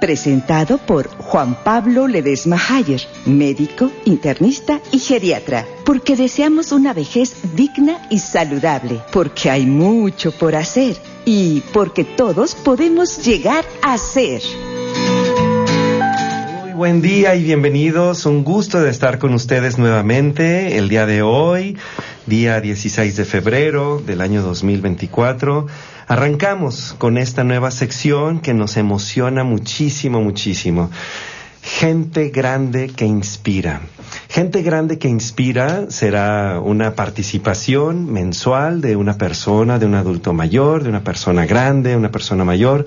presentado por Juan Pablo Ledesma Hayer, médico, internista y geriatra, porque deseamos una vejez digna y saludable, porque hay mucho por hacer y porque todos podemos llegar a ser. Buen día y bienvenidos. Un gusto de estar con ustedes nuevamente el día de hoy, día 16 de febrero del año 2024. Arrancamos con esta nueva sección que nos emociona muchísimo, muchísimo. Gente grande que inspira. Gente grande que inspira será una participación mensual de una persona, de un adulto mayor, de una persona grande, una persona mayor.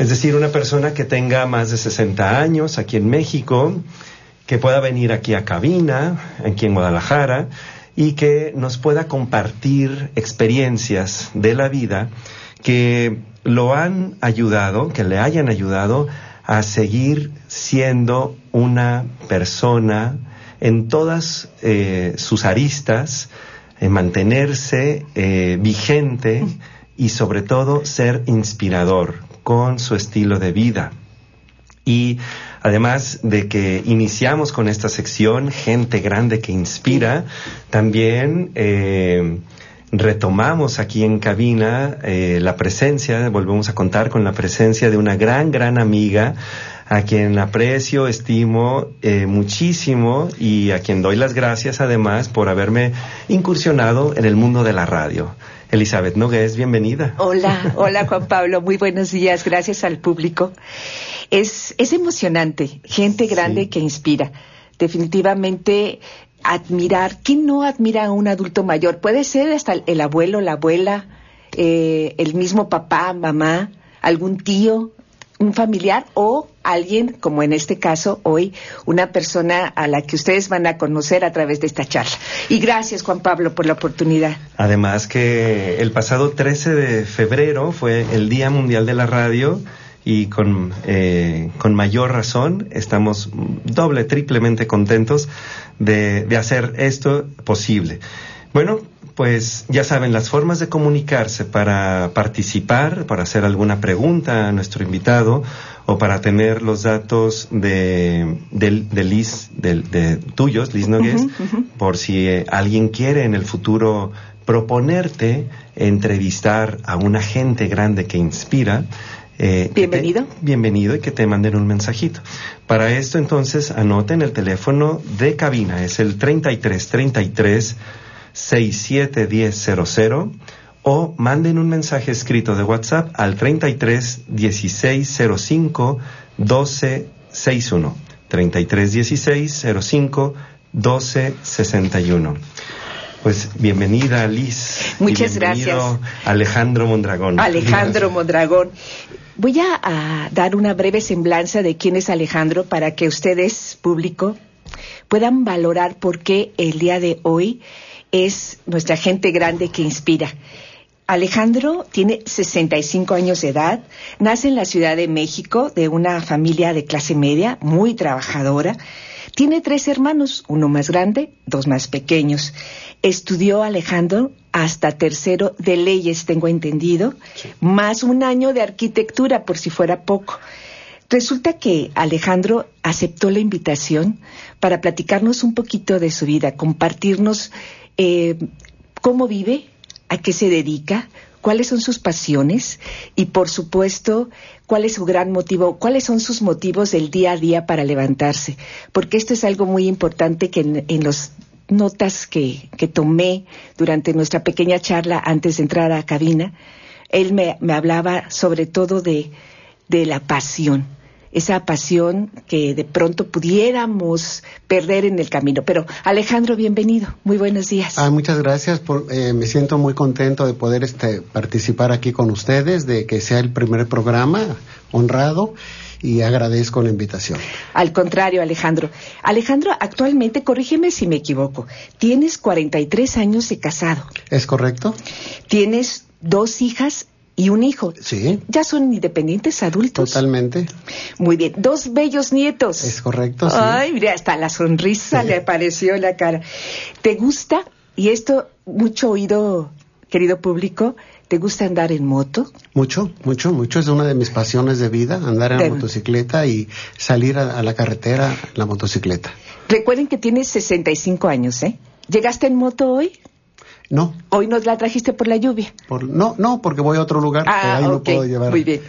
Es decir, una persona que tenga más de 60 años aquí en México, que pueda venir aquí a cabina, aquí en Guadalajara, y que nos pueda compartir experiencias de la vida que lo han ayudado, que le hayan ayudado a seguir siendo una persona en todas eh, sus aristas, en mantenerse eh, vigente y sobre todo ser inspirador con su estilo de vida. Y además de que iniciamos con esta sección, gente grande que inspira, también eh, retomamos aquí en cabina eh, la presencia, volvemos a contar con la presencia de una gran, gran amiga a quien aprecio, estimo eh, muchísimo y a quien doy las gracias además por haberme incursionado en el mundo de la radio. Elizabeth Nogués, bienvenida. Hola, hola Juan Pablo, muy buenos días, gracias al público. Es, es emocionante, gente grande que inspira. Definitivamente admirar, ¿quién no admira a un adulto mayor? Puede ser hasta el abuelo, la abuela, eh, el mismo papá, mamá, algún tío, un familiar o alguien, como en este caso hoy, una persona a la que ustedes van a conocer a través de esta charla. Y gracias, Juan Pablo, por la oportunidad. Además que el pasado 13 de febrero fue el Día Mundial de la Radio y con, eh, con mayor razón estamos doble, triplemente contentos de, de hacer esto posible. Bueno, pues ya saben, las formas de comunicarse para participar, para hacer alguna pregunta a nuestro invitado o para tener los datos de, de, Liz, de, tuyos, Liz Nogues, por si eh, alguien quiere en el futuro proponerte entrevistar a una gente grande que inspira, eh, bienvenido. bienvenido y que te manden un mensajito. Para esto entonces anoten el teléfono de cabina, es el 33 33 671000 o manden un mensaje escrito de WhatsApp al 33 16 05 12 61. 33 16 05 12 61. Pues bienvenida, Liz. Muchas gracias. Alejandro Mondragón. Alejandro Mondragón. Voy a, dar una breve semblanza de quién es Alejandro para que ustedes, público, puedan valorar por qué el día de hoy es nuestra gente grande que inspira. Alejandro tiene 65 años de edad, nace en la Ciudad de México de una familia de clase media, muy trabajadora. Tiene tres hermanos, uno más grande, dos más pequeños. Estudió Alejandro hasta tercero de leyes, tengo entendido, más un año de arquitectura, por si fuera poco. Resulta que Alejandro aceptó la invitación para platicarnos un poquito de su vida, compartirnos eh, cómo vive, a qué se dedica, cuáles son sus pasiones y, por supuesto, cuál es su gran motivo, cuáles son sus motivos del día a día para levantarse. Porque esto es algo muy importante que en, en los notas que, que, tomé durante nuestra pequeña charla antes de entrar a cabina, él me, me hablaba sobre todo de, de la pasión, esa pasión que de pronto pudiéramos perder en el camino. Pero Alejandro, bienvenido, muy buenos días. Ah, muchas gracias, por, eh, me siento muy contento de poder este, participar aquí con ustedes, de que sea el primer programa, honrado y agradezco la invitación. Al contrario, Alejandro. Alejandro, actualmente, corrígeme si me equivoco, tienes 43 años de casado. ¿Es correcto? Tienes dos hijas y un hijo. Sí. Ya son independientes adultos. Totalmente. Muy bien. Dos bellos nietos. Es correcto, sí. Ay, mira, hasta la sonrisa le apareció en la cara. ¿Te gusta? Y esto, mucho oído, querido público, ¿te gusta andar en moto? Mucho, mucho, mucho. Es una de mis pasiones de vida, andar en la motocicleta y salir a, a la carretera en la motocicleta. Recuerden que tienes 65 años, ¿eh? ¿Llegaste en moto hoy? No. ¿Hoy nos la trajiste por la lluvia? Por, no, no, porque voy a otro lugar. Ah, ahí ok, no puedo llevar. Muy bien.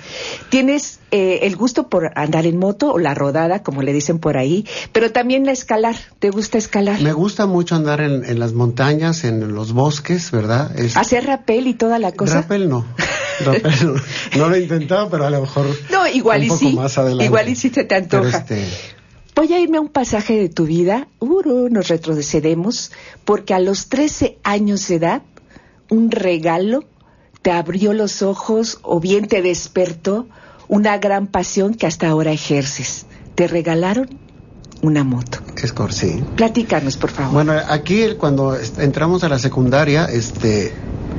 ¿Tienes eh, el gusto por andar en moto o la rodada, como le dicen por ahí? Pero también la escalar. ¿Te gusta escalar? Me gusta mucho andar en, en las montañas, en los bosques, ¿verdad? Es, ¿Hacer rapel y toda la cosa? Rappel no. Rappel no. No lo he intentado, pero a lo mejor. No, igual un y poco sí. Más adelante. Igual y sí te, te Pero antoja. este, Voy a irme a un pasaje de tu vida, Uro, nos retrocedemos, porque a los 13 años de edad, un regalo te abrió los ojos o bien te despertó una gran pasión que hasta ahora ejerces. Te regalaron una moto. es sí. Platícanos, por favor. Bueno, aquí cuando entramos a la secundaria, este,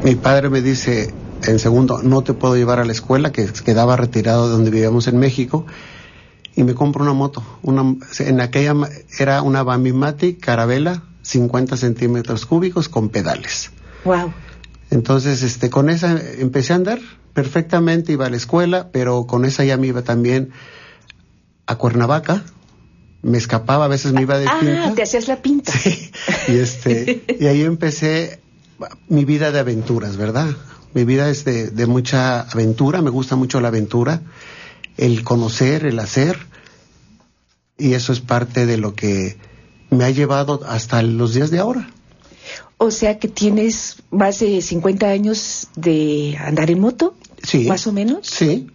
mi padre me dice en segundo, no te puedo llevar a la escuela, que quedaba retirado de donde vivíamos en México, y me compro una moto. Una, en aquella era una Bambimatic Carabela, 50 centímetros cúbicos con pedales. wow. Entonces, este, con esa empecé a andar perfectamente, iba a la escuela, pero con esa ya me iba también a Cuernavaca. Me escapaba, a veces me iba de Ah, finta. te hacías la pinta. y este y ahí empecé mi vida de aventuras, ¿verdad? Mi vida es de, de mucha aventura, me gusta mucho la aventura, el conocer, el hacer, y eso es parte de lo que me ha llevado hasta los días de ahora. O sea que tienes más de 50 años de andar en moto, Sí. más o menos. Sí,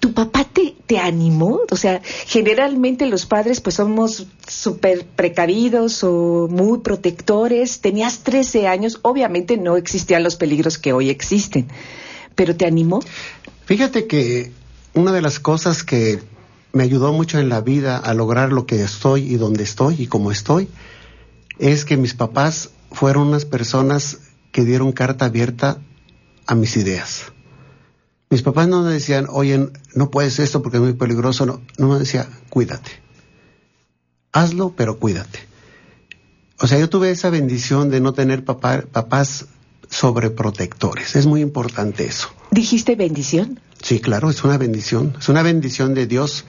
¿Tu papá te, te animó? O sea, generalmente los padres pues somos súper precavidos o muy protectores. Tenías 13 años, obviamente no existían los peligros que hoy existen, pero ¿te animó? Fíjate que una de las cosas que me ayudó mucho en la vida a lograr lo que estoy y donde estoy y cómo estoy es que mis papás fueron unas personas que dieron carta abierta a mis ideas. Mis papás no me decían, oye, no puedes esto porque es muy peligroso, no, no me decía, cuídate. Hazlo, pero cuídate. O sea, yo tuve esa bendición de no tener papá- papás sobreprotectores. Es muy importante eso. ¿Dijiste bendición? Sí, claro, es una bendición. Es una bendición de Dios,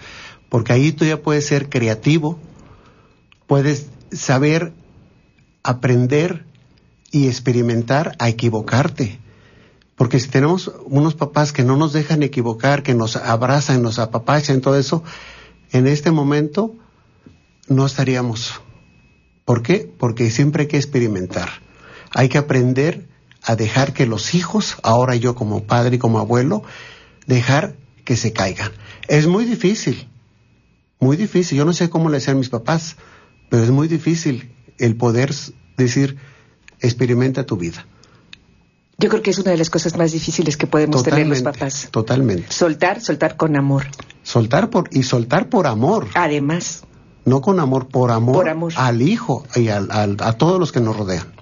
porque ahí tú ya puedes ser creativo, puedes saber aprender y experimentar a equivocarte. Porque si tenemos unos papás que no nos dejan equivocar, que nos abrazan, nos apapachan, todo eso, en este momento no estaríamos. ¿Por qué? Porque siempre hay que experimentar. Hay que aprender a dejar que los hijos, ahora yo como padre y como abuelo, dejar que se caigan. Es muy difícil, muy difícil. Yo no sé cómo le hacían mis papás, pero es muy difícil el poder decir, experimenta tu vida. Yo creo que es una de las cosas más difíciles que podemos tener los papás. Totalmente. Soltar, soltar con amor. Soltar por, y soltar por amor, Además, no con amor, por amor, Por amor. al hijo y al- al- a todos los que nos rodean.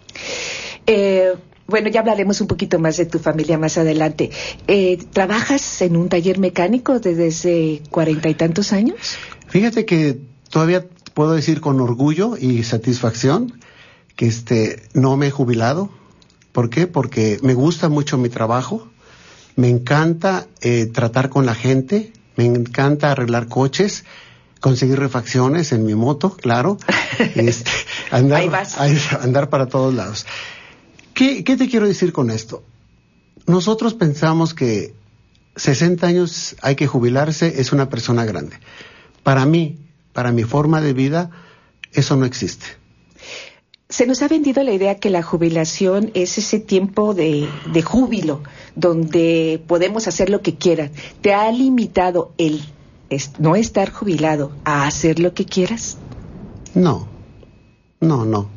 Eh, bueno, ya hablaremos un poquito más de tu familia más adelante. Eh, ¿Trabajas en un taller mecánico desde hace cuarenta y tantos años? Fíjate que todavía puedo decir con orgullo y satisfacción que este no me he jubilado. ¿Por qué? Porque me gusta mucho mi trabajo, me encanta eh, tratar con la gente, me encanta arreglar coches, conseguir refacciones en mi moto, claro, este, andar, Ahí vas. ahí- andar para todos lados. ¿Qué, ¿Qué te quiero decir con esto? Nosotros pensamos que 60 años hay que jubilarse, es una persona grande. Para mí, para mi forma de vida, eso no existe. Se nos ha vendido la idea que la jubilación es ese tiempo de, de júbilo, donde podemos hacer lo que quieran. ¿Te ha limitado el es- no estar jubilado a hacer lo que quieras? No, no, no,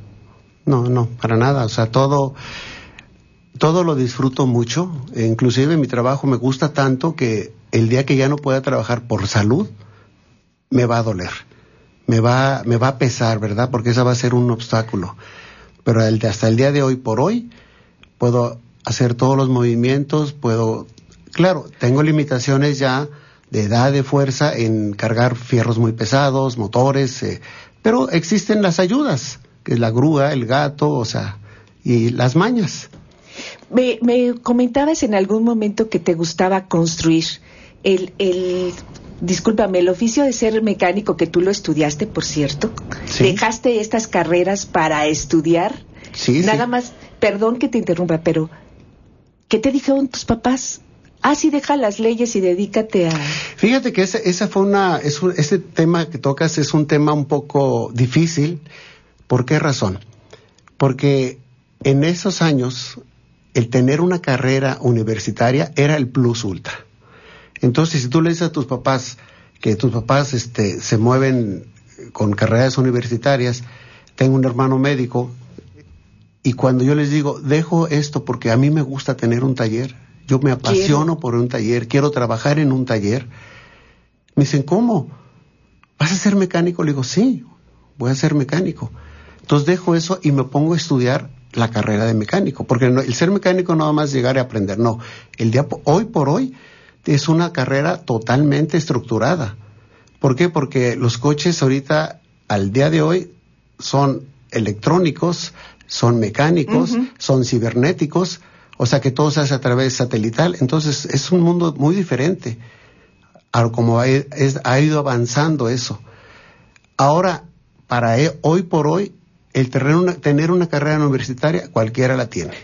no, no, para nada. O sea, todo, todo lo disfruto mucho. E inclusive mi trabajo me gusta tanto que el día que ya no pueda trabajar por salud, me va a doler. Me va, me va a pesar, ¿verdad? Porque esa va a ser un obstáculo. Pero hasta el día de hoy por hoy, puedo hacer todos los movimientos, puedo, claro, tengo limitaciones ya de edad, de fuerza en cargar fierros muy pesados, motores, eh, pero existen las ayudas, que es la grúa, el gato, o sea, y las mañas. Me, me comentabas en algún momento que te gustaba construir. El, el, discúlpame, el oficio de ser mecánico que tú lo estudiaste, por cierto, dejaste estas carreras para estudiar. Sí, Nada más, perdón que te interrumpa, pero ¿qué te dijeron tus papás? Ah, sí, deja las leyes y dedícate a... Fíjate que ese, esa fue una, es ese tema que tocas es un tema un poco difícil. ¿Por qué razón? Porque en esos años el tener una carrera universitaria era el plus ultra. Entonces, si tú le dices a tus papás que tus papás este, se mueven con carreras universitarias, tengo un hermano médico, y cuando yo les digo, dejo esto porque a mí me gusta tener un taller, yo me apasiono por un taller, quiero trabajar en un taller, me dicen, ¿cómo? ¿Vas a ser mecánico? Le digo, sí, voy a ser mecánico. Entonces dejo eso y me pongo a estudiar la carrera de mecánico, porque el ser mecánico no va más llegar a aprender, no. El día hoy por hoy es una carrera totalmente estructurada. ¿Por qué? Porque los coches ahorita, al día de hoy, son electrónicos, son mecánicos, son cibernéticos, o sea que todo se hace a través satelital. Entonces es un mundo muy diferente a como ha, ha ido avanzando eso. Ahora, para e, hoy por hoy, el tener una carrera universitaria, cualquiera la tiene.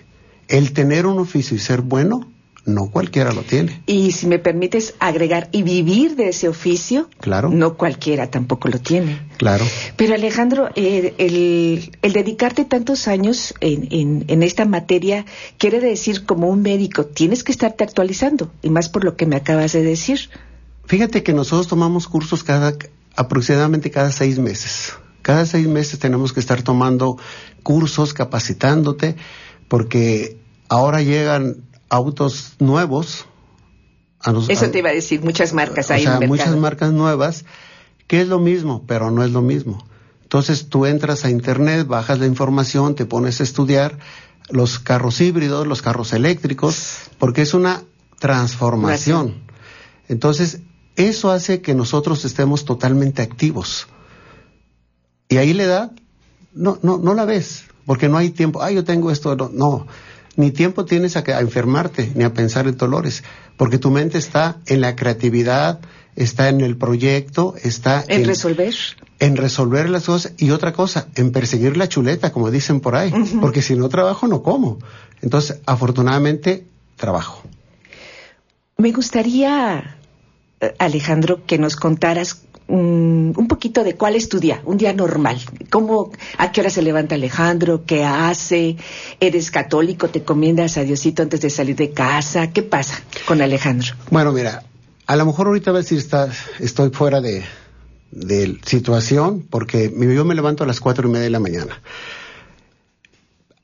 El tener un oficio y ser bueno, no cualquiera lo tiene. Y si me permites agregar, y vivir de ese oficio, claro. no cualquiera tampoco lo tiene. Claro. Pero Alejandro, eh, el, dedicarte tantos años en, en, esta materia quiere decir como un médico, tienes que estarte actualizando, y más por lo que me acabas de decir. Fíjate que nosotros tomamos cursos cada aproximadamente cada seis meses. Cada seis meses tenemos que estar tomando cursos, capacitándote, porque ahora llegan autos nuevos. A Eso te iba a decir, muchas marcas hay o sea, muchas marcas nuevas, que es lo mismo, pero no es lo mismo. Entonces tú entras a internet, bajas la información, te pones a estudiar los carros híbridos, los carros eléctricos, porque es una transformación. Entonces, eso hace que nosotros estemos totalmente activos. Y ahí la edad, no, no, no la ves, porque no hay tiempo. Ah, yo tengo esto. No, no. ni tiempo tienes a, a, enfermarte, ni a pensar en dolores, porque tu mente está en la creatividad, está en el proyecto, está en, resolver. En resolver las cosas. Y otra cosa, en perseguir la chuleta, como dicen por ahí, porque si no trabajo, no como. Entonces, afortunadamente, trabajo. Me gustaría, eh, Alejandro, que nos contaras un poquito de cuál es tu día, un día normal. ¿Cómo, a qué hora se levanta Alejandro? ¿Qué hace? ¿Eres católico? ¿Te comiendas a Diosito antes de salir de casa? ¿Qué pasa con Alejandro? Bueno, mira, a lo mejor ahorita a ver si está, estoy fuera de, de situación, porque yo me levanto a las cuatro y media de la mañana.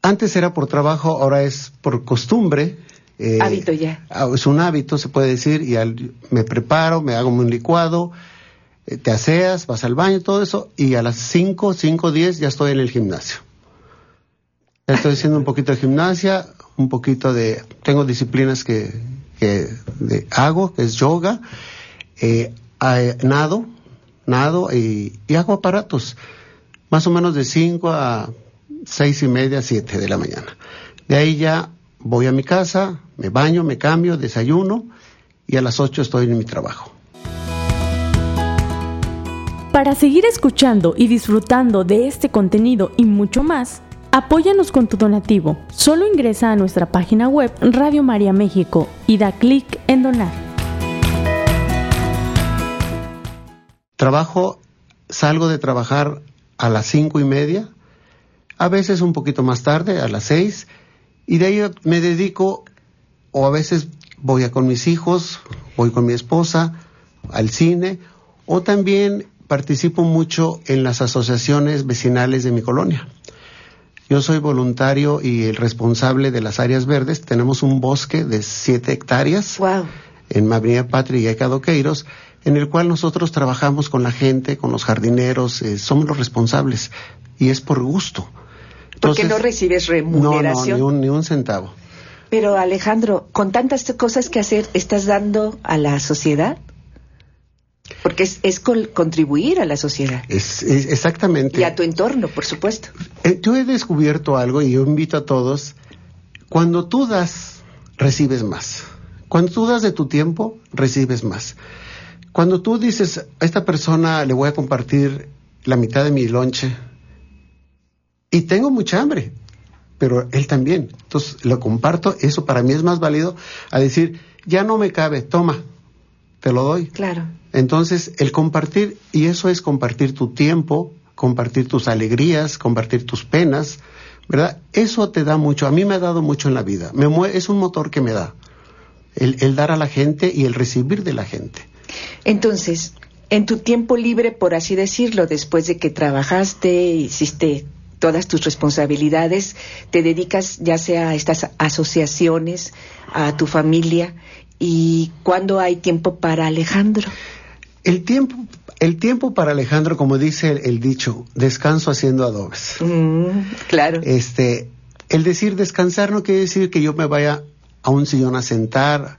Antes era por trabajo, ahora es por costumbre. Eh, hábito ya. Ah, es un hábito, se puede decir, y me preparo, me hago un licuado, te aseas, vas al baño, todo eso, y a las 5, 5, 10 ya estoy en el gimnasio. Estoy haciendo un poquito de gimnasia, un poquito de... Tengo disciplinas que, que hago, que es yoga, eh, nado, nado y, y, hago aparatos, más o menos de 5 a seis y media, 7 de la mañana. De ahí ya voy a mi casa, me baño, me cambio, desayuno y a las 8 estoy en mi trabajo. Para seguir escuchando y disfrutando de este contenido y mucho más, apóyanos con tu donativo. Solo ingresa a nuestra página web Radio María México y da clic en donar. Trabajo, salgo de trabajar a las cinco y media, a veces un poquito más tarde, a las seis, y de ahí me dedico, o a veces voy con mis hijos, voy con mi esposa, al cine, o también participo mucho en las asociaciones vecinales de mi colonia. Yo soy voluntario y el responsable de las áreas verdes. Tenemos un bosque de siete hectáreas en Avenida Patria y Ecadoqueiros, en el cual nosotros trabajamos con la gente, con los jardineros, eh, somos los responsables y es por gusto. Porque no recibes remuneración. No, no, ni un, ni un centavo. Pero Alejandro, con tantas cosas que hacer, ¿estás dando a la sociedad? Porque es, es contribuir a la sociedad. Es, exactamente. Y a tu entorno, por supuesto. Eh, yo he descubierto algo y yo invito a todos, cuando tú das, recibes más. Cuando tú das de tu tiempo, recibes más. Cuando tú dices, a esta persona le voy a compartir la mitad de mi lonche, y tengo mucha hambre, pero él también. Entonces lo comparto, eso para mí es más válido a decir, ya no me cabe, toma, te lo doy. Claro. Entonces, el compartir, y eso es compartir tu tiempo, compartir tus alegrías, compartir tus penas, ¿verdad? Eso te da mucho, a mí me ha dado mucho en la vida, me es un motor que me da, el, el dar a la gente y el recibir de la gente. Entonces, en tu tiempo libre, por así decirlo, después de que trabajaste, hiciste todas tus responsabilidades, te dedicas ya sea a estas asociaciones, a tu familia, y cuándo hay tiempo para Alejandro. El tiempo, el tiempo para Alejandro, como dice el, dicho, descanso haciendo adobes. Mm, claro. Este, el decir descansar no quiere decir que yo me vaya a un sillón a sentar,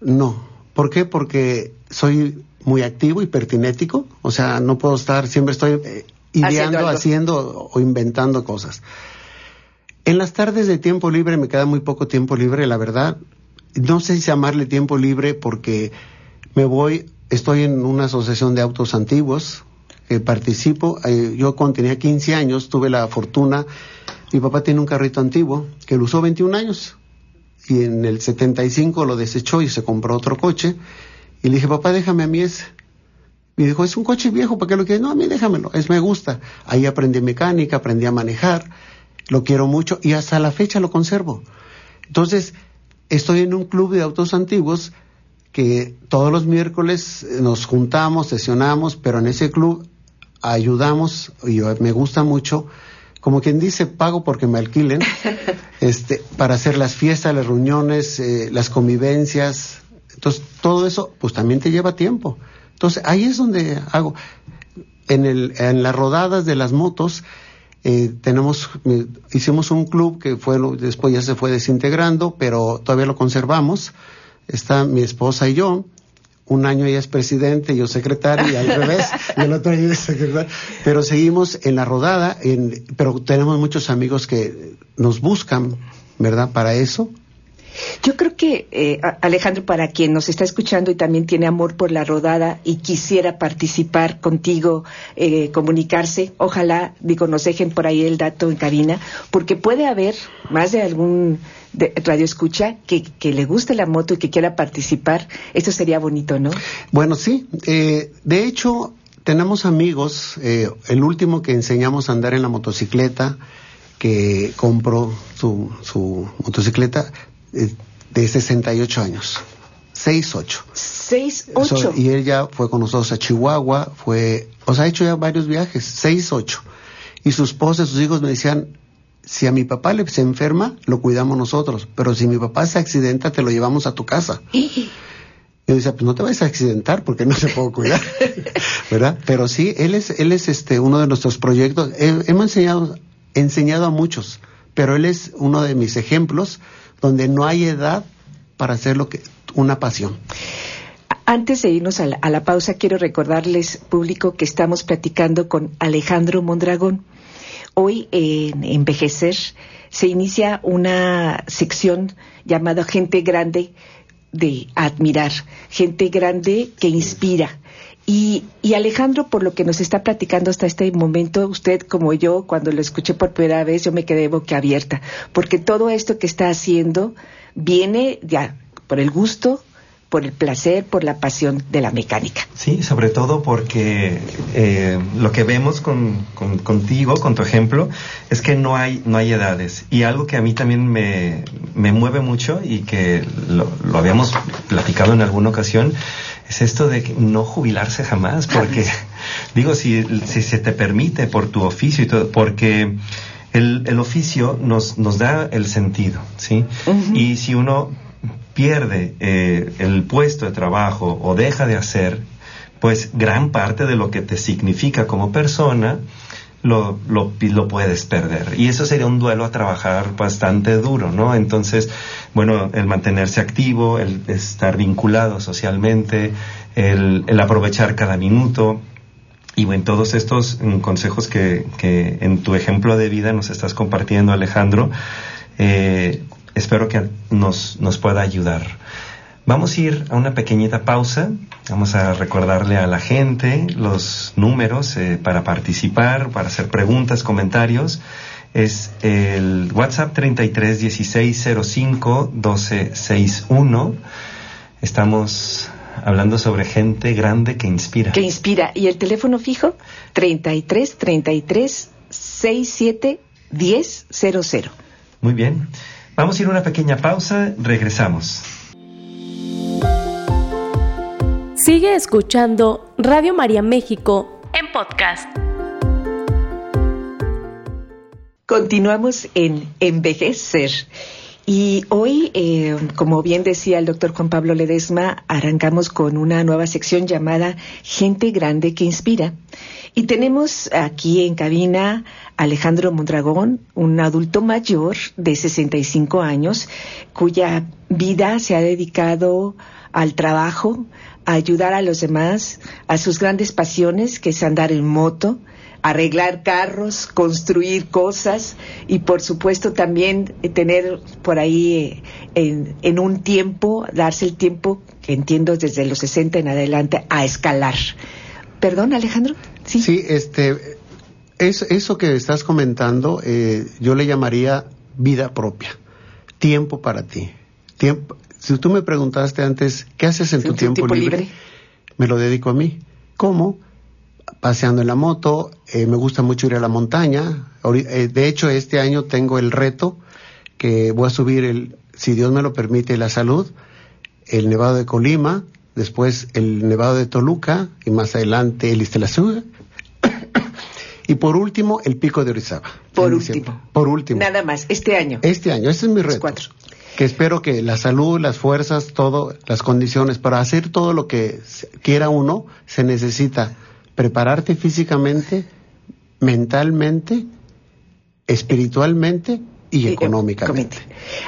no. ¿Por qué? Porque soy muy activo y pertinético, o sea, no puedo estar, siempre estoy eh, ideando, haciendo, o inventando cosas. En las tardes de tiempo libre me queda muy poco tiempo libre, la verdad. No sé si llamarle tiempo libre porque me voy, estoy en una asociación de autos antiguos, que participo. Eh, yo cuando tenía 15 años tuve la fortuna, mi papá tiene un carrito antiguo que lo usó 21 años y en el 75 lo desechó y se compró otro coche. Y le dije, papá, déjame a mí ese. Me dijo, es un coche viejo, ¿para qué lo quieres? No, a mí déjamelo, es me gusta. Ahí aprendí mecánica, aprendí a manejar, lo quiero mucho y hasta la fecha lo conservo. Entonces, estoy en un club de autos antiguos que todos los miércoles nos juntamos, sesionamos, pero en ese club ayudamos, y me gusta mucho, como quien dice, pago porque me alquilen, este, para hacer las fiestas, las reuniones, eh, las convivencias. Entonces, todo eso, pues también te lleva tiempo. Entonces, ahí es donde hago. En, el, en las rodadas de las motos, eh, tenemos, eh, hicimos un club que fue, después ya se fue desintegrando, pero todavía lo conservamos. Está mi esposa y yo. Un año ella es presidente, yo secretario, y al revés, y el otro año es secretario. Pero seguimos en la rodada, en, pero tenemos muchos amigos que nos buscan, ¿verdad? Para eso, yo creo que, eh, Alejandro, para quien nos está escuchando y también tiene amor por la rodada y quisiera participar contigo, eh, comunicarse, ojalá, digo, nos dejen por ahí el dato en cabina, porque puede haber más de algún radio escucha que, le guste la moto y que quiera participar. Esto sería bonito, ¿no? Bueno, sí. Eh, de hecho, tenemos amigos, el último que enseñamos a andar en la motocicleta, que compró su, su motocicleta, eh, de 68 años. 6-8. 6-8. y él ya fue con nosotros a Chihuahua, fue, o sea, ha hecho ya varios viajes, 6-8. Y su esposa y sus hijos me decían, si a mi papá le se enferma, lo cuidamos nosotros, pero si mi papá se accidenta, te lo llevamos a tu casa. Y yo decía, pues no te vayas a accidentar porque no se puede cuidar, ¿verdad? Pero sí, él es, él es este, uno de nuestros proyectos. hemos enseñado, enseñado a muchos, pero él es uno de mis ejemplos donde no hay edad para hacer lo que una pasión. Antes de irnos a la, pausa, quiero recordarles, público, que estamos platicando con Alejandro Mondragón. Hoy en Envejecer se inicia una sección llamada Gente Grande de Admirar, gente grande que inspira. Y, Alejandro, por lo que nos está platicando hasta este momento, usted como yo, cuando lo escuché por primera vez, yo me quedé boquiabierta, porque todo esto que está haciendo viene ya por el gusto, por el placer, por la pasión de la mecánica. Sí, sobre todo porque eh, lo que vemos con, contigo, con tu ejemplo, es que no hay, no hay edades. Y algo que a mí también me, me mueve mucho y que lo habíamos platicado en alguna ocasión, es esto de no jubilarse jamás, porque digo, si, si se te permite por tu oficio y todo, porque el, el oficio nos, nos da el sentido, ¿sí? Y si uno pierde eh, el puesto de trabajo o deja de hacer, pues gran parte de lo que te significa como persona, lo, lo, puedes perder. Y eso sería un duelo a trabajar bastante duro, ¿no? Entonces, bueno, el mantenerse activo, el estar vinculado socialmente, el, el aprovechar cada minuto. Y bueno, todos estos mm, consejos que, que, en tu ejemplo de vida nos estás compartiendo, Alejandro, eh, espero que nos, nos pueda ayudar. Vamos a ir a una pequeñita pausa. Vamos a recordarle a la gente los números eh, para participar, para hacer preguntas, comentarios. Es el WhatsApp 33 16 05 12 61. Estamos hablando sobre gente grande que inspira. Que inspira. ¿Y el teléfono fijo? 33 33 67 10 00. Muy bien. Vamos a ir a una pequeña pausa. Regresamos. Sigue escuchando Radio María México en podcast. Continuamos en Envejecer. Y hoy, eh, como bien decía el doctor Juan Pablo Ledesma, arrancamos con una nueva sección llamada Gente Grande que Inspira. Y tenemos aquí en cabina a Alejandro Mondragón, un adulto mayor de 65 años, cuya vida se ha dedicado al trabajo, a ayudar a los demás, a sus grandes pasiones, que es andar en moto, arreglar carros, construir cosas y por supuesto también tener por ahí eh, en, un tiempo, darse el tiempo, que entiendo desde los 60 en adelante, a escalar. Perdón, Alejandro. Sí, sí este, es, eso que estás comentando, eh, yo le llamaría vida propia, tiempo para ti. Tiempo, si tú me preguntaste antes, ¿qué haces en tu, tiempo, libre? Me lo dedico a mí. ¿Cómo? paseando en la moto, eh, me gusta mucho ir a la montaña. Eh, de hecho, este año tengo el reto que voy a subir, el, si Dios me lo permite, la salud, el Nevado de Colima, después el Nevado de Toluca y más adelante el Istelazú. y por último, el Pico de Orizaba. Por último. Por último. Nada más, este año. Este año, ese es mi reto. cuatro. Que espero que la salud, las fuerzas, todo, las condiciones para hacer todo lo que quiera uno, se necesita prepararte físicamente, mentalmente, espiritualmente y económicamente.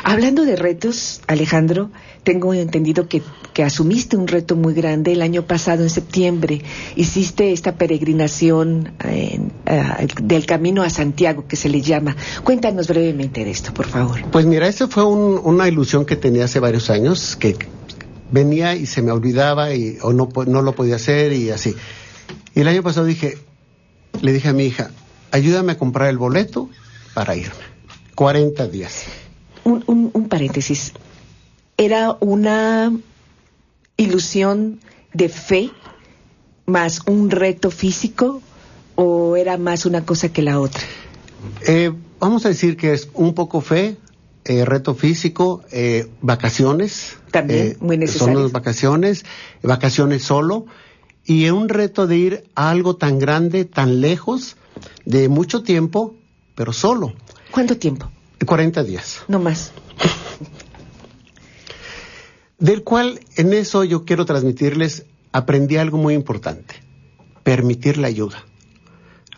Hablando de retos, Alejandro, tengo entendido que, que, asumiste un reto muy grande el año pasado, en septiembre. Hiciste esta peregrinación eh, del camino a Santiago, que se le llama. Cuéntanos brevemente de esto, por favor. Pues mira, esa fue una ilusión que tenía hace varios años, que venía y se me olvidaba y, o no, no lo podía hacer y así. Y el año pasado dije, le dije a mi hija, ayúdame a comprar el boleto para irme. 40 días. Un, paréntesis. ¿Era una ilusión de fe más un reto físico o era más una cosa que la otra? Eh, vamos a decir que es un poco fe, eh, reto físico, eh, vacaciones. También, muy necesario. Son las vacaciones, vacaciones solo y un reto de ir a algo tan grande, tan lejos, de mucho tiempo, pero solo. ¿Cuánto tiempo? 40 días. No más. Del cual en eso yo quiero transmitirles, aprendí algo muy importante, permitir la ayuda.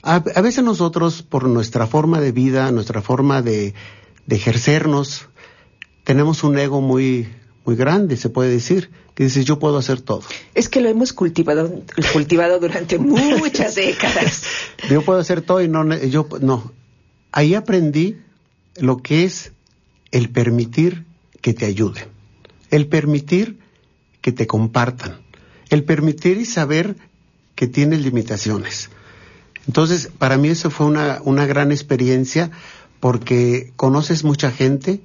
A, veces nosotros, por nuestra forma de vida, nuestra forma de, de ejercernos, tenemos un ego muy, muy grande, se puede decir, que dice yo puedo hacer todo. Es que lo hemos cultivado, cultivado durante muchas décadas. yo puedo hacer todo y no, yo no. Ahí aprendí lo que es el permitir que te ayuden, el permitir que te compartan, el permitir y saber que tienes limitaciones. Entonces, para mí eso fue una, una gran experiencia porque conoces mucha gente,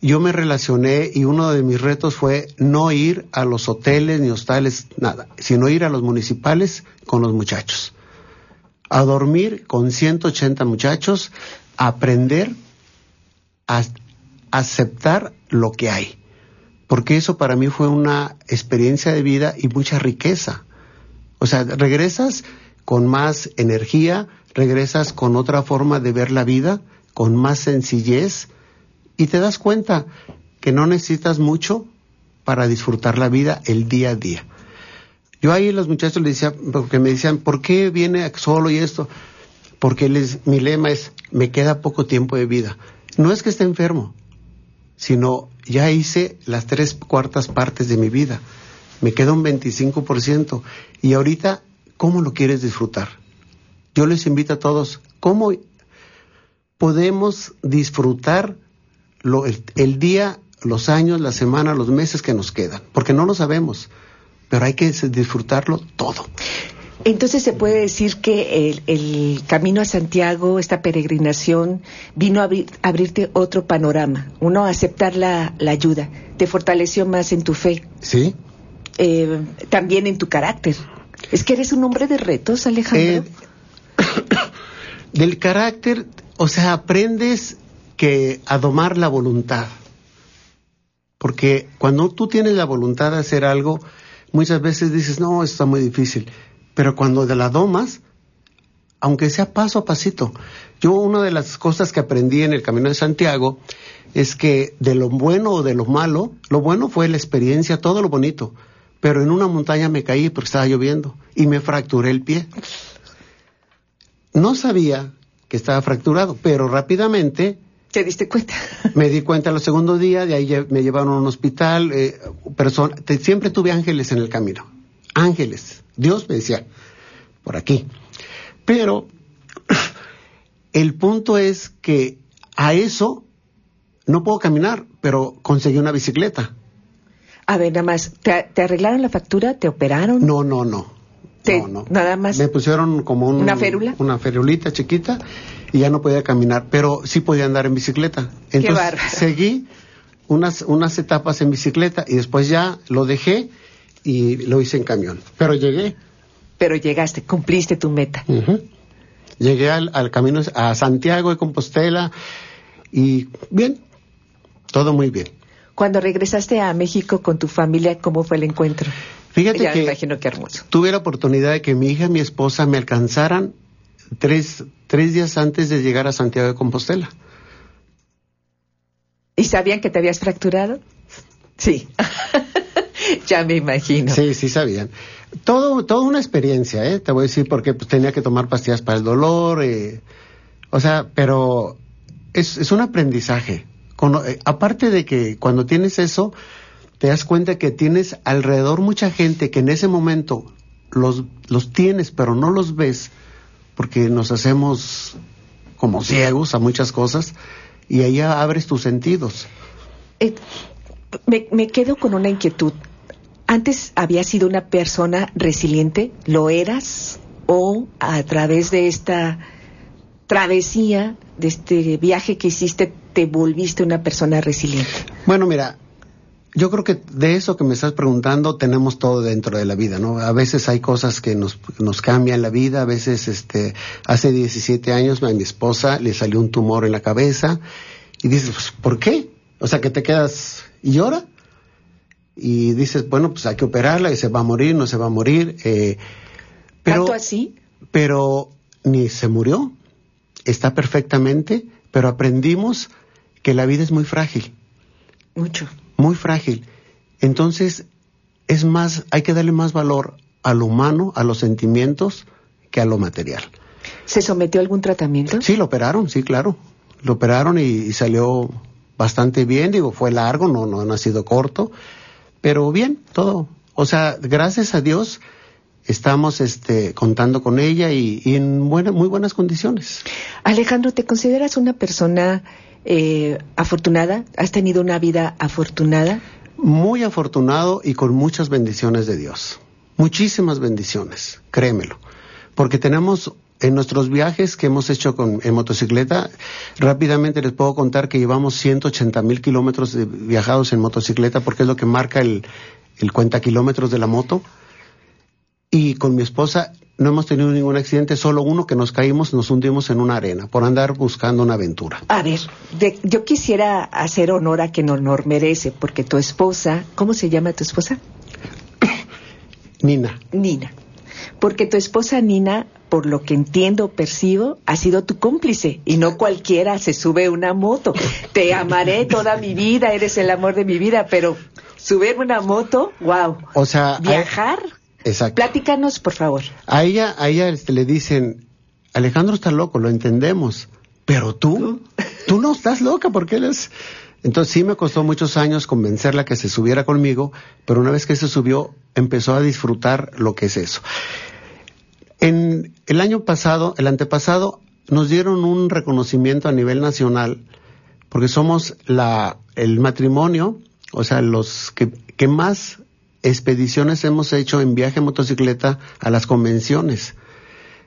yo me relacioné y uno de mis retos fue no ir a los hoteles ni hostales, nada, sino ir a los municipales con los muchachos. A dormir con 180 muchachos, a aprender a aceptar lo que hay. Porque eso para mí fue una experiencia de vida y mucha riqueza. O sea, regresas con más energía, regresas con otra forma de ver la vida, con más sencillez, y te das cuenta que no necesitas mucho para disfrutar la vida el día a día. Yo ahí los muchachos les decía, porque me decían, ¿por qué viene solo y esto? Porque les, mi lema es, me queda poco tiempo de vida. No es que esté enfermo, sino ya hice las tres cuartas partes de mi vida. Me queda un 25%. Y ahorita, ¿cómo lo quieres disfrutar? Yo les invito a todos, ¿cómo podemos disfrutar lo, el, día, los años, la semana, los meses que nos quedan? Porque no lo sabemos, pero hay que disfrutarlo todo. Entonces se puede decir que el, camino a Santiago, esta peregrinación, vino a abrirte otro panorama, uno a aceptar la, ayuda, te fortaleció más en tu fe. Sí. Eh, también en tu carácter. Es que eres un hombre de retos, Alejandro. Eh, del carácter, o sea, aprendes que a domar la voluntad. Porque cuando tú tienes la voluntad de hacer algo, muchas veces dices, no, está muy difícil pero cuando de la domas, aunque sea paso a pasito, yo una de las cosas que aprendí en el Camino de Santiago es que de lo bueno o de lo malo, lo bueno fue la experiencia, todo lo bonito, pero en una montaña me caí porque estaba lloviendo y me fracturé el pie. No sabía que estaba fracturado, pero rápidamente... ¿Te diste cuenta? me di cuenta los segundos días, de ahí me llevaron a un hospital. Eh, siempre tuve ángeles en el camino, ángeles Dios me decía, por aquí. Pero el punto es que a eso no puedo caminar, pero conseguí una bicicleta. A ver, nada más, ¿te, arreglaron la factura? ¿Te operaron? No, no, no. no, no. Nada más. Me pusieron como una férula. Una ferulita chiquita y ya no podía caminar, pero sí podía andar en bicicleta. Entonces seguí unas, unas etapas en bicicleta y después ya lo dejé y lo hice en camión. Pero llegué. Pero llegaste, cumpliste tu meta. Llegué al, camino a Santiago de Compostela y bien, todo muy bien. Cuando regresaste a México con tu familia, ¿cómo fue el encuentro? Fíjate que me imagino que hermoso. tuve la oportunidad de que mi hija y mi esposa me alcanzaran tres, tres días antes de llegar a Santiago de Compostela. ¿Y sabían que te habías fracturado? Sí. ya me imagino. Sí, sí sabían. Todo, toda una experiencia, ¿eh? Te voy a decir porque pues, tenía que tomar pastillas para el dolor, eh, o sea, pero es, es un aprendizaje. Eh, aparte de que cuando tienes eso, te das cuenta que tienes alrededor mucha gente que en ese momento los, los tienes, pero no los ves, porque nos hacemos como ciegos a muchas cosas, y ahí abres tus sentidos. Eh, me, me, quedo con una inquietud antes habías sido una persona resiliente, ¿lo eras? ¿O a través de esta travesía, de este viaje que hiciste, te volviste una persona resiliente? Bueno, mira, yo creo que de eso que me estás preguntando tenemos todo dentro de la vida, ¿no? A veces hay cosas que nos, nos cambian la vida, a veces, este, hace 17 años a mi esposa le salió un tumor en la cabeza y dices, pues, ¿por qué? O sea, que te quedas y llora y dices, bueno, pues hay que operarla y se va a morir, no se va a morir. Eh, pero, ¿Tanto así? Pero ni se murió, está perfectamente, pero aprendimos que la vida es muy frágil. Mucho. Muy frágil. Entonces, es más, hay que darle más valor a lo humano, a los sentimientos, que a lo material. ¿Se sometió a algún tratamiento? Sí, lo operaron, sí, claro. Lo operaron y, salió bastante bien, digo, fue largo, no, no, no ha sido corto, pero bien, todo. O sea, gracias a Dios estamos este, contando con ella y, en muy buenas condiciones. Alejandro, ¿te consideras una persona eh, afortunada? ¿Has tenido una vida afortunada? Muy afortunado y con muchas bendiciones de Dios. Muchísimas bendiciones, créemelo. Porque tenemos en nuestros viajes que hemos hecho con, en motocicleta, rápidamente les puedo contar que llevamos 180 mil kilómetros viajados en motocicleta porque es lo que marca el, el cuenta kilómetros de la moto. Y con mi esposa no hemos tenido ningún accidente, solo uno que nos caímos, nos hundimos en una arena por andar buscando una aventura. A ver, yo quisiera hacer honor a quien honor merece, porque tu esposa, ¿cómo se llama tu esposa? Nina. Nina. Porque tu esposa Nina por lo que entiendo, percibo, ha sido tu cómplice y no cualquiera se sube una moto. Te amaré toda mi vida, eres el amor de mi vida, pero subir una moto, wow. O sea, viajar. Exacto. Platícanos, por favor. A ella, a ella este, le dicen, Alejandro está loco, lo entendemos, pero tú, tú no estás loca porque él es Entonces sí me costó muchos años convencerla que se subiera conmigo, pero una vez que se subió, empezó a disfrutar lo que es eso. En el año pasado, el antepasado, nos dieron un reconocimiento a nivel nacional, porque somos la, el matrimonio, o sea, los que, que más expediciones hemos hecho en viaje en motocicleta a las convenciones.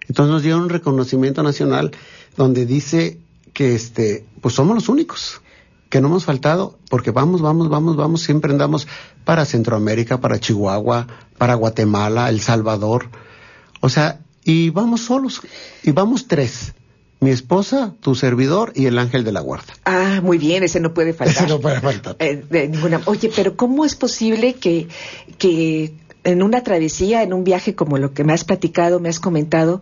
Entonces nos dieron un reconocimiento nacional donde dice que este, pues somos los únicos que no hemos faltado, porque vamos, vamos, vamos, vamos, siempre andamos para Centroamérica, para Chihuahua, para Guatemala, El Salvador. O sea, y vamos solos, y vamos tres. Mi esposa, tu servidor y el ángel de la guarda. Ah, muy bien, ese no puede faltar. Ese no puede faltar. Eh, de ninguna... Oye, pero ¿cómo es posible que, que en una travesía, en un viaje como lo que me has platicado, me has comentado,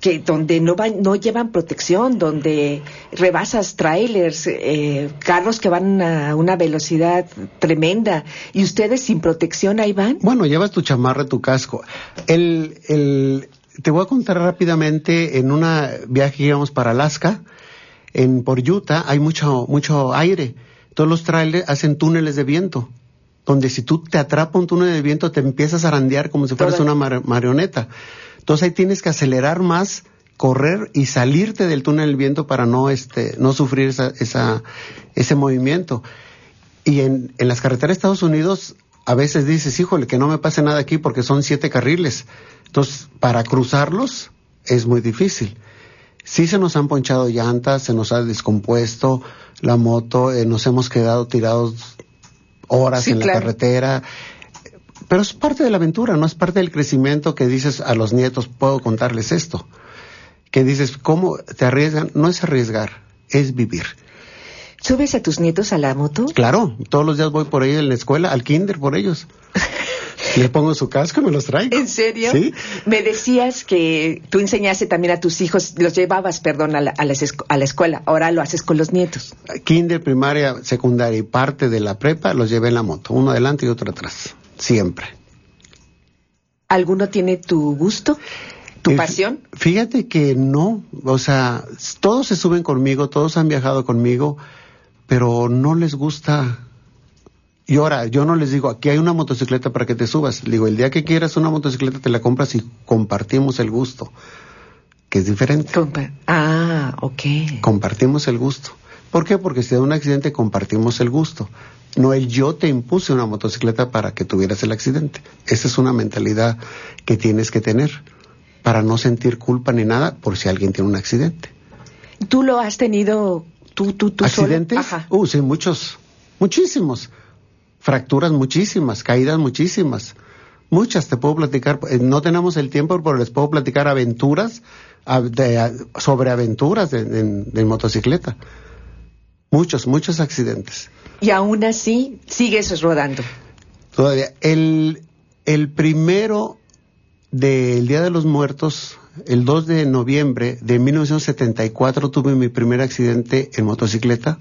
que donde no van, no llevan protección, donde rebasas trailers, eh, carros que van a una velocidad tremenda y ustedes sin protección ahí van. Bueno, llevas tu chamarra, tu casco. El, el, te voy a contar rápidamente en un viaje que íbamos para Alaska, en por Utah hay mucho mucho aire. Todos los trailers hacen túneles de viento, donde si tú te atrapa un túnel de viento te empiezas a arandear como si fueras una marioneta. Entonces ahí tienes que acelerar más, correr y salirte del túnel del viento para no, este, no sufrir esa, esa, ese movimiento. Y en, en las carreteras de Estados Unidos a veces dices, híjole, que no me pase nada aquí porque son siete carriles. Entonces, para cruzarlos es muy difícil. Sí se nos han ponchado llantas, se nos ha descompuesto la moto, eh, nos hemos quedado tirados horas en la carretera. Pero es parte de la aventura, no es parte del crecimiento que dices a los nietos, puedo contarles esto. Que dices, ¿cómo te arriesgan? No es arriesgar, es vivir. ¿Subes a tus nietos a la moto? Claro, todos los días voy por ellos en la escuela, al kinder por ellos. Le pongo su casco y me los traigo. ¿En serio? Sí. Me decías que tú enseñaste también a tus hijos, los llevabas, perdón, a la, a la, escuela. Ahora lo haces con los nietos. Kinder, primaria, secundaria y parte de la prepa los llevé en la moto, uno adelante y otro atrás siempre. ¿Alguno tiene tu gusto? ¿Tu eh, pasión? Fíjate que no, o sea, todos se suben conmigo, todos han viajado conmigo, pero no les gusta. Y ahora, yo no les digo, aquí hay una motocicleta para que te subas. Le digo, el día que quieras una motocicleta te la compras y compartimos el gusto, que es diferente. ah, ok. Compartimos el gusto. ¿Por qué? Porque si da un accidente compartimos el gusto. No el yo te impuse una motocicleta para que tuvieras el accidente. Esa es una mentalidad que tienes que tener para no sentir culpa ni nada por si alguien tiene un accidente. ¿Tú lo has tenido tú, tú, tú ¿Accidentes? Ajá. Uh, sí, muchos, muchísimos. Fracturas muchísimas, caídas muchísimas. Muchas te puedo platicar. Eh, no tenemos el tiempo, pero les puedo platicar aventuras sobre aventuras de motocicleta. Muchos, muchos accidentes. Y aún así sigues rodando. Todavía. El, el primero del Día de los Muertos, el 2 de noviembre de 1974, tuve mi primer accidente en motocicleta,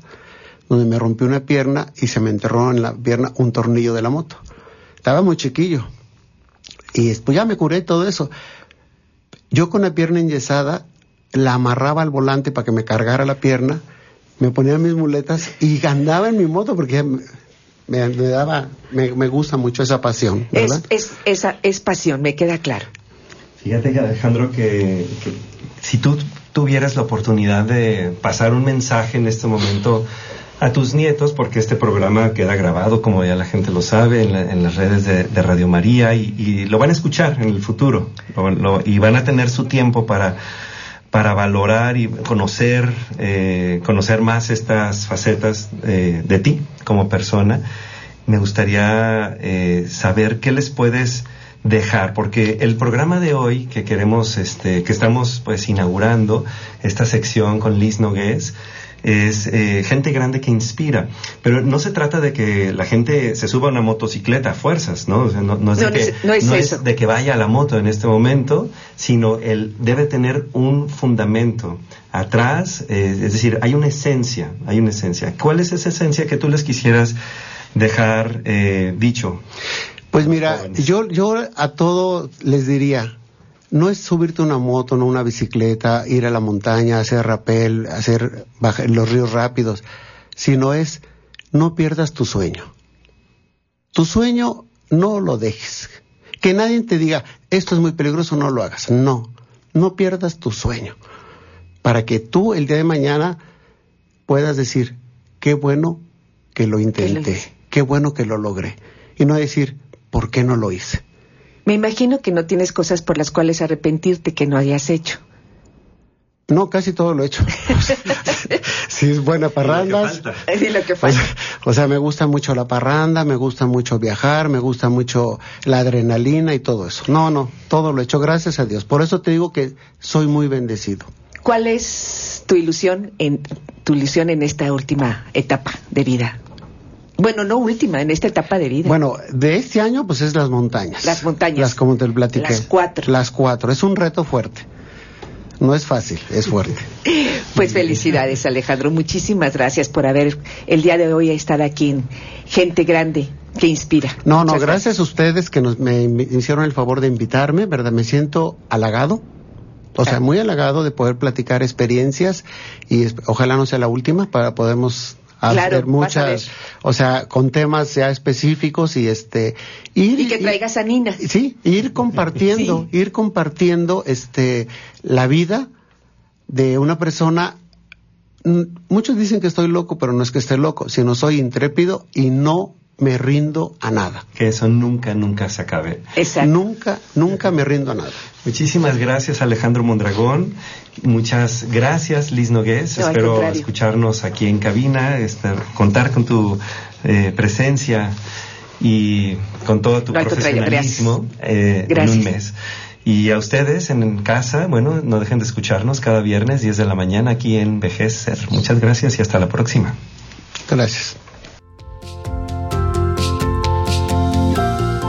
donde me rompí una pierna y se me enterró en la pierna un tornillo de la moto. Estaba muy chiquillo. Y después ya me curé todo eso. Yo con la pierna enyesada la amarraba al volante para que me cargara la pierna me ponía mis muletas y andaba en mi moto porque me, daba, me, gusta mucho esa pasión. Es, es, esa, es pasión, me queda claro. Fíjate, Alejandro, que, si tú tuvieras la oportunidad de pasar un mensaje en este momento a tus nietos, porque este programa queda grabado, como ya la gente lo sabe, en, las redes de, Radio María y, lo van a escuchar en el futuro y van a tener su tiempo para para valorar y conocer, eh, conocer más estas facetas eh, de ti como persona, me gustaría eh, saber qué les puedes dejar, porque el programa de hoy que queremos, este, que estamos pues inaugurando, esta sección con Liz Nogués, es eh, gente grande que inspira. Pero no se trata de que la gente se suba a una motocicleta a fuerzas, ¿no? no, es, de que, es, de que vaya a la moto en este momento, sino él debe tener un fundamento atrás, eh, es decir, hay una esencia, hay una esencia. ¿Cuál es esa esencia que tú les quisieras dejar eh, dicho? Pues mira, yo, yo a todo les diría, no es subirte una moto, no una bicicleta, ir a la montaña, hacer rapel, hacer bajar los ríos rápidos, sino es no pierdas tu sueño. Tu sueño no lo dejes. Que nadie te diga, esto es muy peligroso, no lo hagas. No, no pierdas tu sueño. Para que tú el día de mañana puedas decir, qué bueno que lo intenté, qué bueno que lo logré. Y no decir, ¿por qué no lo hice? Me imagino que no tienes cosas por las cuales arrepentirte que no hayas hecho. No, casi todo lo he hecho. si es buena parranda. O, sea, me gusta mucho la parranda, me gusta mucho viajar, me gusta mucho la adrenalina y todo eso. No, no, todo lo he hecho, gracias a Dios. Por eso te digo que soy muy bendecido. ¿Cuál es tu ilusión en tu ilusión en esta última etapa de vida? Bueno, no última, en esta etapa de vida. Bueno, de este año, pues es las montañas. Las montañas. Las como te platiqué. Las cuatro. Las cuatro. Es un reto fuerte. No es fácil, es fuerte. Pues felicidades, Alejandro. Muchísimas gracias por haber el día de hoy estar aquí en Gente Grande que inspira. No, no, gracias, a ustedes que nos, me hicieron el favor de invitarme, ¿verdad? Me siento halagado. O sea, muy halagado de poder platicar experiencias y ojalá no sea la última para podemos hacer muchas, o sea, con temas ya específicos y este ir, y que traigas a Nina. Sí, ir compartiendo, ir compartiendo este la vida de una persona. Muchos dicen que estoy loco, pero no es que esté loco, sino soy intrépido y no me rindo a nada. Que eso nunca, nunca se acabe. Exacto. Nunca, nunca me rindo a nada. Muchísimas gracias Alejandro Mondragón. Muchas gracias Liz Nogués. Espero escucharnos aquí en cabina, estar, contar con tu eh, presencia y con todo tu profesionalismo eh, en un mes. Y a ustedes en casa, bueno, no dejen de escucharnos cada viernes 10 de la mañana aquí en Vejecer. Muchas gracias y hasta la próxima. Gracias.